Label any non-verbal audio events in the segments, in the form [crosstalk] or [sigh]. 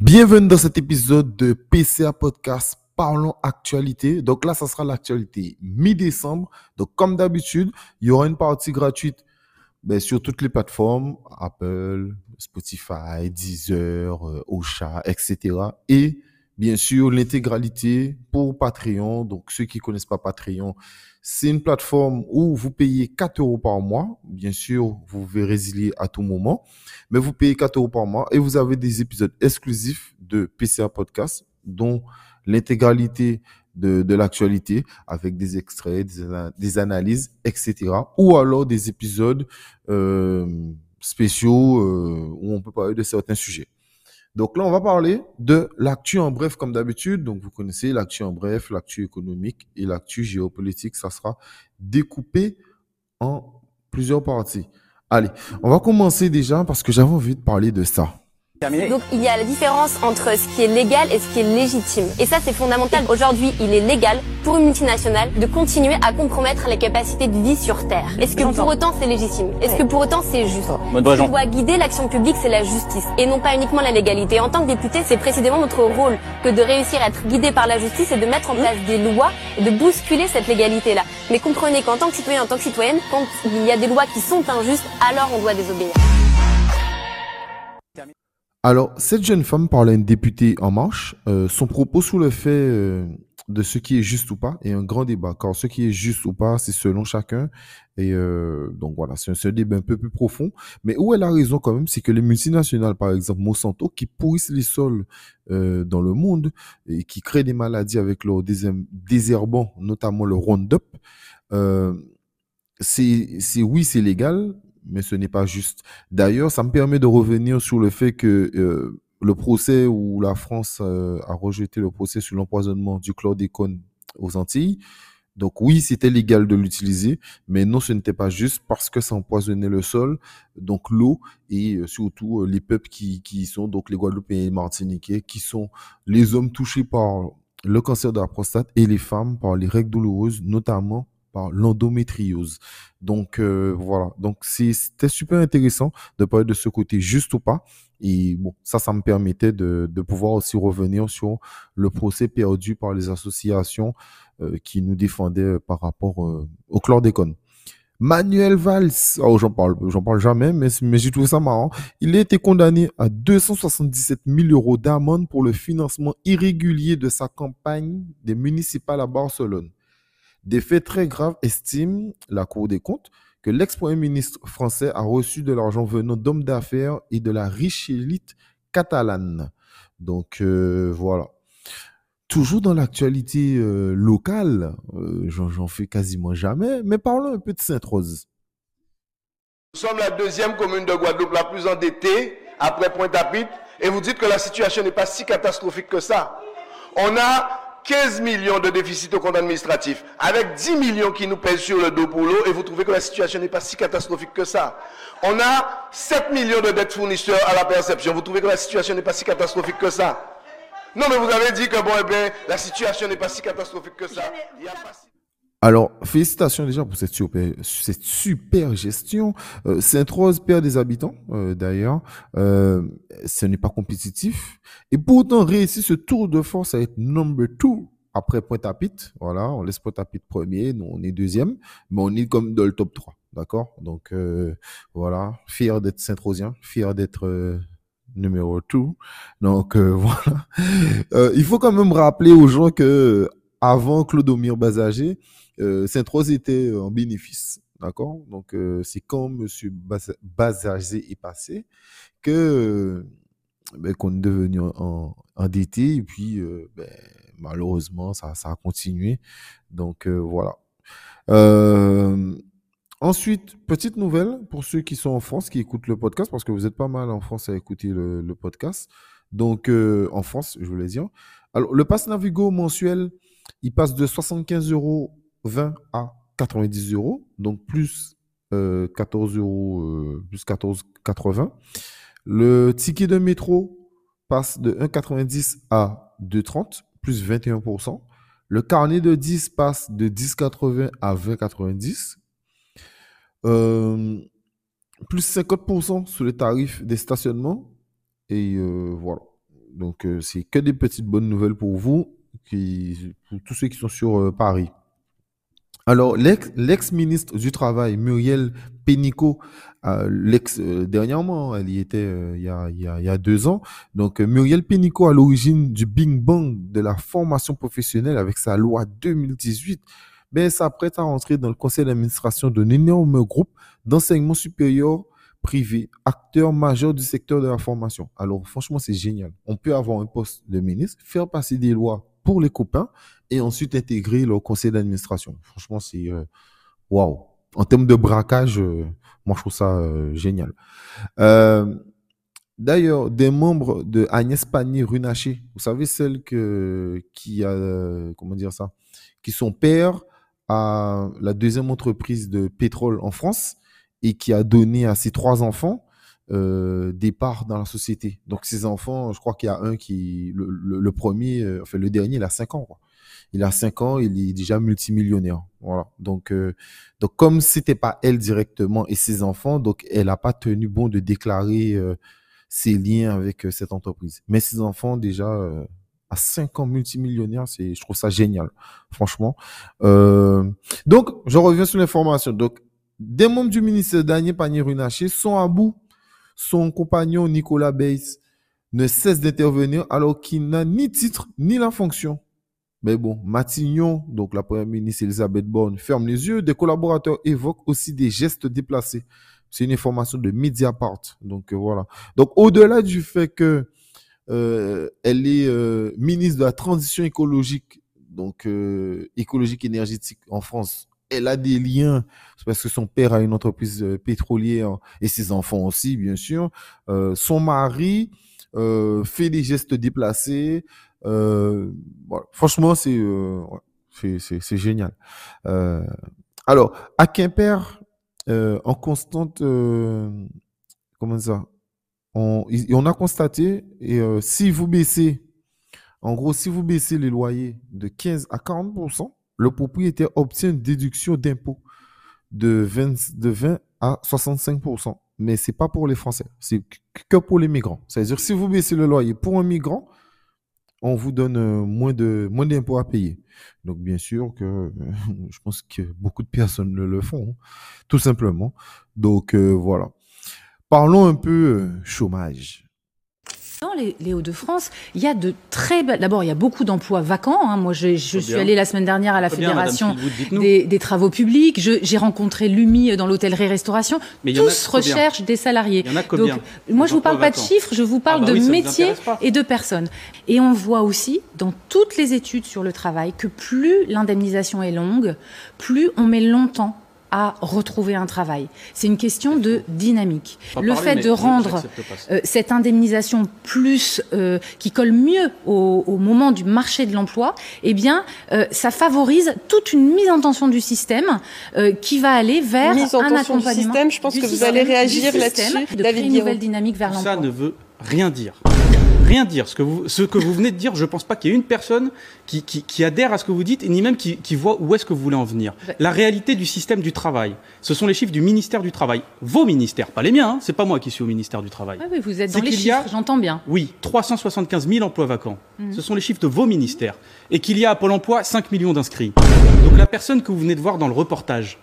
Bienvenue dans cet épisode de PCA Podcast Parlons Actualité. Donc là, ça sera l'actualité mi-décembre. Donc comme d'habitude, il y aura une partie gratuite ben, sur toutes les plateformes, Apple, Spotify, Deezer, euh, Ocha, etc. Et bien sûr, l'intégralité pour Patreon. Donc ceux qui connaissent pas Patreon, c'est une plateforme où vous payez 4 euros par mois. Bien sûr, vous pouvez résilier à tout moment, mais vous payez 4 euros par mois et vous avez des épisodes exclusifs de PCA Podcast, dont l'intégralité de, de l'actualité avec des extraits, des, analyses, etc. Ou alors des épisodes euh, spéciaux euh, où on peut parler de certains sujets. Donc là, on va parler de l'actu en bref, comme d'habitude. Donc, vous connaissez l'actu en bref, l'actu économique et l'actu géopolitique. Ça sera découpé en plusieurs parties. Allez, on va commencer déjà parce que j'avais envie de parler de ça. Donc il y a la différence entre ce qui est légal et ce qui est légitime. Et ça c'est fondamental. Aujourd'hui, il est légal pour une multinationale de continuer à compromettre les capacités de vie sur Terre. Est-ce que pour autant c'est légitime? Est-ce que pour autant c'est juste? Ce qui doit guider l'action publique, c'est la justice et non pas uniquement la légalité. En tant que député, c'est précisément notre rôle que de réussir à être guidé par la justice et de mettre en place des lois et de bousculer cette légalité-là. Mais comprenez qu'en tant que citoyen, en tant que citoyenne, quand il y a des lois qui sont injustes, alors on doit désobéir. Alors, cette jeune femme parlait à une députée En Marche. Euh, son propos sous le fait euh, de ce qui est juste ou pas est un grand débat. Car ce qui est juste ou pas, c'est selon chacun. Et euh, donc voilà, c'est un, débat un peu plus profond. Mais où elle a raison quand même, c'est que les multinationales, par exemple Monsanto, qui pourrissent les sols dans le monde et qui créent des maladies avec leur désherbant, notamment le Roundup, c'est oui, c'est légal, mais ce n'est pas juste. D'ailleurs, ça me permet de revenir sur le fait que euh, le procès où la France euh, a rejeté le procès sur l'empoisonnement du chlordécone aux Antilles. Donc oui, c'était légal de l'utiliser, mais non, ce n'était pas juste parce que ça empoisonnait le sol, donc l'eau et euh, surtout les peuples qui, qui sont donc les Guadeloupéens et les Martiniquais, qui sont les hommes touchés par le cancer de la prostate et les femmes par les règles douloureuses, notamment par l'endométriose. Donc euh, voilà, donc c'était super intéressant de parler de ce côté juste ou pas. Et bon, ça, ça me permettait de, de pouvoir aussi revenir sur le procès perdu par les associations euh, qui nous défendaient par rapport euh, au chlordécone. Manuel Valls, oh, j'en parle, j'en parle jamais, mais, mais j'ai trouvé ça marrant. Il a été condamné à 277 000 euros d'amende pour le financement irrégulier de sa campagne des municipales à Barcelone. Des faits très graves estiment la Cour des comptes que l'ex-premier ministre français a reçu de l'argent venant d'hommes d'affaires et de la riche élite catalane. Donc euh, voilà. Toujours dans l'actualité euh, locale, euh, j'en fais quasiment jamais, mais parlons un peu de Sainte-Rose. Nous sommes la deuxième commune de Guadeloupe la plus endettée après Pointe-à-Pitre et vous dites que la situation n'est pas si catastrophique que ça. On a 15 millions de déficit au compte administratif, avec 10 millions qui nous pèsent sur le dos pour l'eau, et vous trouvez que la situation n'est pas si catastrophique que ça. On a 7 millions de dettes fournisseurs à la perception, vous trouvez que la situation n'est pas si catastrophique que ça? Non, mais vous avez dit que bon, eh bien, la situation n'est pas si catastrophique que ça. Il a pas alors, félicitations déjà pour cette super, cette super gestion. Euh, Sainte-Rose perd des habitants, euh, d'ailleurs. Euh, ce n'est pas compétitif. Et pourtant, réussit ce tour de force à être number two après Pointe-à-Pitre. Voilà, on laisse Pointe-à-Pitre premier, nous on est deuxième, mais on est comme dans le top 3. D'accord? Donc, euh, voilà, fier d'être Saint-Rosien, fier d'être numéro 2. Donc, [laughs] voilà. il faut quand même rappeler aux gens que avant Clodomir Bazager, euh, Sainte-Rose était euh, en bénéfice. D'accord? Donc, euh, c'est quand M. Bazazé est passé que ben, qu'on est devenu endetté et puis ben, malheureusement, ça, ça a continué. Donc, voilà. Ensuite, petite nouvelle pour ceux qui sont en France, qui écoutent le podcast, parce que vous êtes pas mal en France à écouter le, le podcast. Donc, en France, je voulais dire. Alors, le pass Navigo mensuel, il passe de 75 euros 20 à 90 euros, donc plus 14 euh, euros, euh, plus 14,80. Le ticket de métro passe de 1,90 à 2,30, plus 21%. Le carnet de 10 passe de 10,80 à 20,90. Euh, plus 50% sur les tarifs des stationnements. Et voilà. Donc, euh, c'est que des petites bonnes nouvelles pour vous, pour tous ceux qui sont sur euh, Paris. Alors, l'ex- l'ex-ministre du Travail, Muriel Pénicaud, euh, euh, dernièrement, elle y était il y a, deux ans. Donc, Muriel Pénicaud, à l'origine du Bing Bang de la formation professionnelle avec sa loi 2018, ben, s'apprête à rentrer dans le conseil d'administration d'un énorme groupe d'enseignement supérieur privé, acteur majeur du secteur de la formation. Alors, franchement, c'est génial. On peut avoir un poste de ministre, faire passer des lois pour les copains et ensuite intégrer le conseil d'administration. Franchement, c'est euh, waouh. En termes de braquage, euh, moi, je trouve ça euh, génial. D'ailleurs, des membres de Agnès Pannier-Runacher, vous savez, celle qui a, comment dire ça, qui sont pères à la deuxième entreprise de pétrole en France et qui a donné à ses trois enfants euh, des parts dans la société. Donc, ces enfants, je crois qu'il y a un qui, le, le- le premier, euh, enfin, le dernier, il a cinq ans, quoi. Il a cinq ans, il est déjà multimillionnaire. Voilà. Donc, euh, donc comme c'était pas elle directement et ses enfants, donc elle n'a pas tenu bon de déclarer euh, ses liens avec euh, cette entreprise. Mais ses enfants déjà à 5 ans multimillionnaires, c'est, je trouve ça génial, franchement. Euh, donc, je reviens sur l'information. Donc, des membres du ministère Daniel Pannier-Runacher sont à bout. Son compagnon Nicolas Bays ne cesse d'intervenir alors qu'il n'a ni titre ni la fonction. Mais bon, Matignon, donc la première ministre Elisabeth Borne, ferme les yeux. Des collaborateurs évoquent aussi des gestes déplacés. C'est une information de Mediapart. Donc euh, voilà. Donc au-delà du fait que euh, elle est euh, ministre de la transition écologique, donc euh, écologique énergétique en France. Elle a des liens parce que son père a une entreprise euh, pétrolière et ses enfants aussi, bien sûr. Euh, son mari euh, fait des gestes déplacés. Euh. Franchement, c'est ouais, c'est- génial. Alors, à Quimper, en constante, comment ça, on, a constaté, et si vous baissez, en gros, si vous baissez les loyers de 15 à 40%, le propriétaire obtient une déduction d'impôt de 20, de 20 à 65%. Mais c'est pas pour les Français, c'est que pour les migrants. C'est-à-dire, si vous baissez le loyer pour un migrant, on vous donne euh, moins d'impôts à payer. Donc bien sûr que euh, [laughs] je pense que beaucoup de personnes le, font, hein, tout simplement. Donc euh, voilà. Parlons un peu chômage. Dans les, les Hauts-de-France, il y a de très belles- D'abord, il y a beaucoup d'emplois vacants. hein. Moi, je, suis allée la semaine dernière à la bien, Fédération Philwood, des, des travaux publics. J'ai rencontré l'UMI dans l'hôtellerie-restauration. Tous recherchent des salariés. Il y en a Donc, moi, je vous Des parle pas de chiffres, je vous parle Ah bah de oui, vous métiers et de personnes. Et on voit aussi dans toutes les études sur le travail que plus l'indemnisation est longue, plus on met longtemps à retrouver un travail. C'est une question de dynamique. Pas Le parler, fait de rendre euh, cette indemnisation plus euh, qui colle mieux au, au moment du marché de l'emploi, eh bien, euh, ça favorise toute une mise en tension du système euh, qui va aller vers Mise en un tension du accompagnement système, je pense du que vous système, allez du réagir là-dessus, de créer une nouvelle dynamique vers Tout ça l'emploi. ne veut rien dire. Rien dire. Ce que vous, ce que vous venez de dire, je pense pas qu'il y ait une personne qui, qui, qui adhère à ce que vous dites, ni même qui, qui voit où est-ce que vous voulez en venir. La réalité du système du travail, ce sont les chiffres du ministère du Travail. Vos ministères, pas les miens, hein, c'est pas moi qui suis au ministère du Travail. Ah oui, vous êtes dans les chiffres, j'entends bien. Oui, 375 000 emplois vacants. Mhm. Ce sont les chiffres de vos ministères. Et qu'il y a à Pôle emploi 5 millions d'inscrits. Donc la personne que vous venez de voir dans le reportage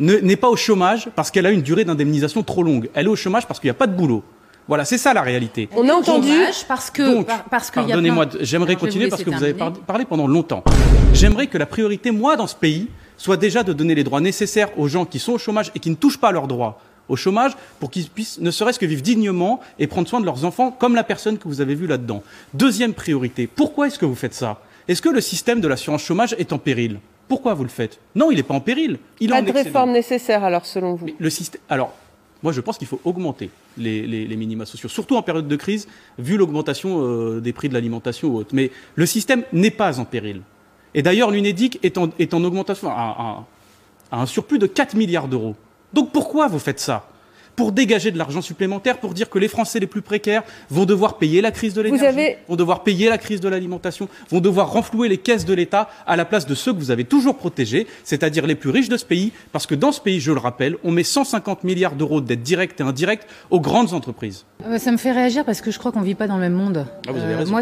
ne- n'est pas au chômage parce qu'elle a une durée d'indemnisation trop longue. Elle est au chômage parce qu'il n'y a pas de boulot. Voilà, c'est ça la réalité. On a entendu. Parce que Donc, par- parce Pardonnez-moi, plein- j'aimerais continuer parce que vous avez parlé pendant longtemps. J'aimerais que la priorité, moi, dans ce pays, soit déjà de donner les droits nécessaires aux gens qui sont au chômage et qui ne touchent pas leurs droits au chômage pour qu'ils puissent ne serait-ce que vivre dignement et prendre soin de leurs enfants comme la personne que vous avez vue là-dedans. Deuxième priorité, pourquoi est-ce que vous faites ça? Est-ce que le système de l'assurance chômage est en péril? Pourquoi vous le faites? Non, il n'est pas en péril. Il est Pas en de excellent. réforme nécessaire alors selon vous? Mais le système. Alors, moi, je pense qu'il faut augmenter les, les- minima sociaux, surtout en période de crise, vu l'augmentation euh, des prix de l'alimentation ou autre. Mais le système n'est pas en péril. Et d'ailleurs, l'UNEDIC est en, augmentation à un surplus de 4 milliards d'euros. Donc pourquoi vous faites ça? Pour dégager de l'argent supplémentaire, pour dire que les Français les plus précaires vont devoir payer la crise de l'énergie, avez- vont devoir payer la crise de l'alimentation, vont devoir renflouer les caisses de l'État à la place de ceux que vous avez toujours protégés, c'est-à-dire les plus riches de ce pays, parce que dans ce pays, je le rappelle, on met 150 milliards d'euros de dettes directes et indirectes aux grandes entreprises. Euh, Ça me fait réagir parce que je crois qu'on vit pas dans le même monde. Ah, vous avez Euh, raison. moi,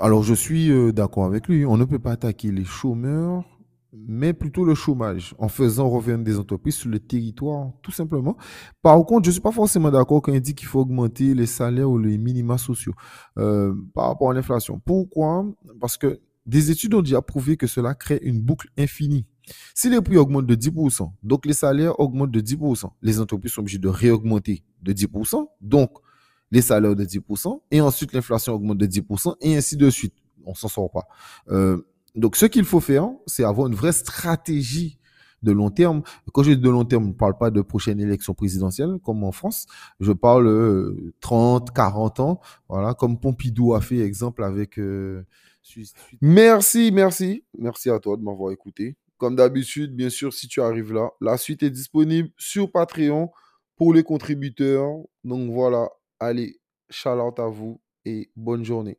Alors, je suis euh, d'accord avec lui. On ne peut pas attaquer les chômeurs, mais plutôt le chômage, en faisant revenir des entreprises sur le territoire, tout simplement. Par contre, je ne suis pas forcément d'accord quand il dit qu'il faut augmenter les salaires ou les minima sociaux euh, par rapport à l'inflation. Pourquoi? Parce que des études ont déjà prouvé que cela crée une boucle infinie. Si les prix augmentent de 10%, donc les salaires augmentent de 10%, les entreprises sont obligées de réaugmenter de 10%, donc les salaires de 10%, et ensuite l'inflation augmente de 10%, et ainsi de suite. On s'en sort pas. Euh, donc, ce qu'il faut faire, c'est avoir une vraie stratégie de long terme. Quand je dis de long terme, je ne parle pas de prochaine élection présidentielle, comme en France. Je parle euh, 30, 40 ans, voilà, comme Pompidou a fait, exemple, avec... euh, Merci, merci. Merci à toi de m'avoir écouté. Comme d'habitude, bien sûr, si tu arrives là, la suite est disponible sur Patreon pour les contributeurs. Donc voilà, allez, shout out à vous et bonne journée.